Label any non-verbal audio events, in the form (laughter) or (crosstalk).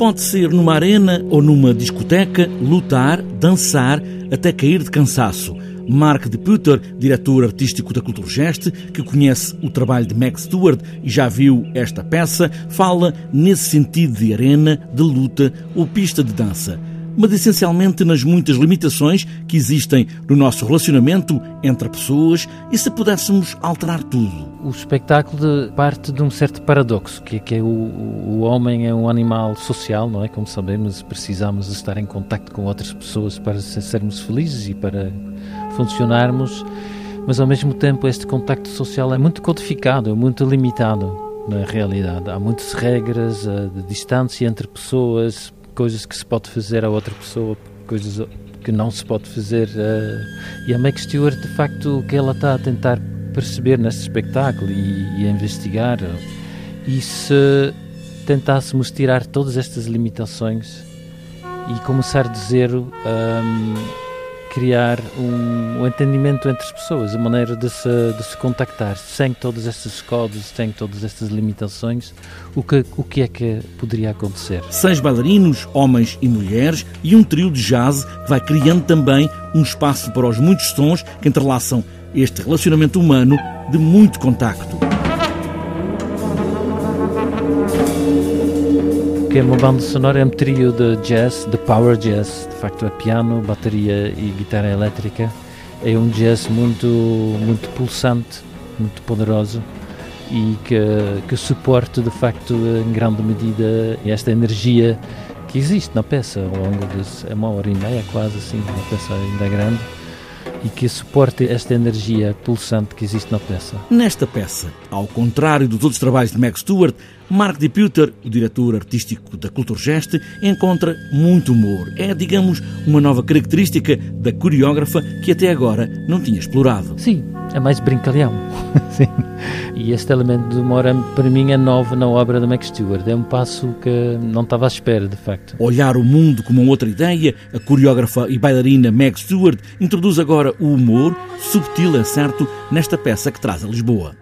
Pode ser numa arena ou numa discoteca, lutar, dançar até cair de cansaço. Mark de Putter, diretor artístico da Culturgest, que conhece o trabalho de Max Stewart e já viu esta peça, fala nesse sentido de arena, de luta ou pista de dança mas essencialmente nas muitas limitações que existem no nosso relacionamento entre pessoas e se pudéssemos alterar tudo. O espetáculo parte de um certo paradoxo, que é que o, o homem é um animal social, não é? Como sabemos, precisamos estar em contato com outras pessoas para sermos felizes e para funcionarmos, mas ao mesmo tempo este contacto social é muito codificado, é muito limitado na realidade. Há muitas regras de distância entre pessoas, coisas que se pode fazer a outra pessoa, coisas que não se pode fazer. Uh, e a Meg Stewart, de facto, o que ela está a tentar perceber neste espetáculo e, e a investigar, e se tentássemos tirar todas estas limitações e começar de zero. Um, criar um, um, entendimento entre as pessoas, a maneira de se, de se contactar, sem todos estes códigos, sem todas estas limitações, o que, o que é que poderia acontecer? Seis bailarinos, homens e mulheres, e um trio de jazz que vai criando também um espaço para os muitos sons que entrelaçam este relacionamento humano de muito contacto. Que é uma banda sonora, é um trio de jazz, de power jazz, de facto é piano, bateria e guitarra elétrica. É um jazz muito, muito pulsante, muito poderoso e que, que suporta de facto em grande medida esta energia que existe na peça ao longo de é uma hora e meia quase assim, uma peça ainda grande e que suporte esta energia pulsante que existe na peça. Nesta peça, ao contrário dos outros trabalhos de Max Stewart, Mark Deputer, o diretor artístico da Culturgest, encontra muito humor. É, digamos, uma nova característica da coreógrafa que até agora não tinha explorado. Sim, é mais brincalhão. (laughs) Sim. E este elemento de humor, para mim, é novo na obra da Max Stewart. É um passo que não estava à espera, de facto. Olhar o mundo como uma outra ideia, a coreógrafa e bailarina Meg Stewart introduz agora o humor, subtil, é certo, nesta peça que traz a Lisboa.